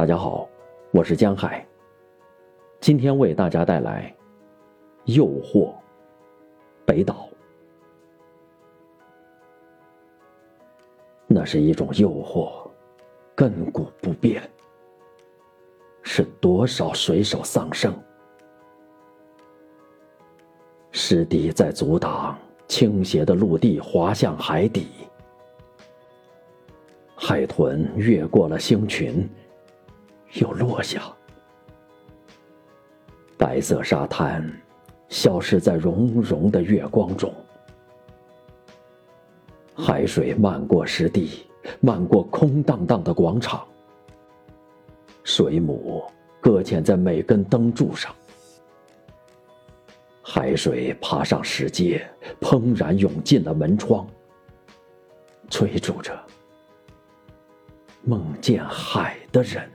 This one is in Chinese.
大家好，我是江海。今天为大家带来《诱惑》。北岛，那是一种诱惑，亘古不变。是多少水手丧生？师弟在阻挡倾斜的陆地滑向海底，海豚越过了星群，又落下。白色沙滩消失在融融的月光中，海水漫过湿地，漫过空荡荡的广场。水母搁浅在每根灯柱上，海水爬上石阶，怦然涌进了门窗，追逐着梦见海的人。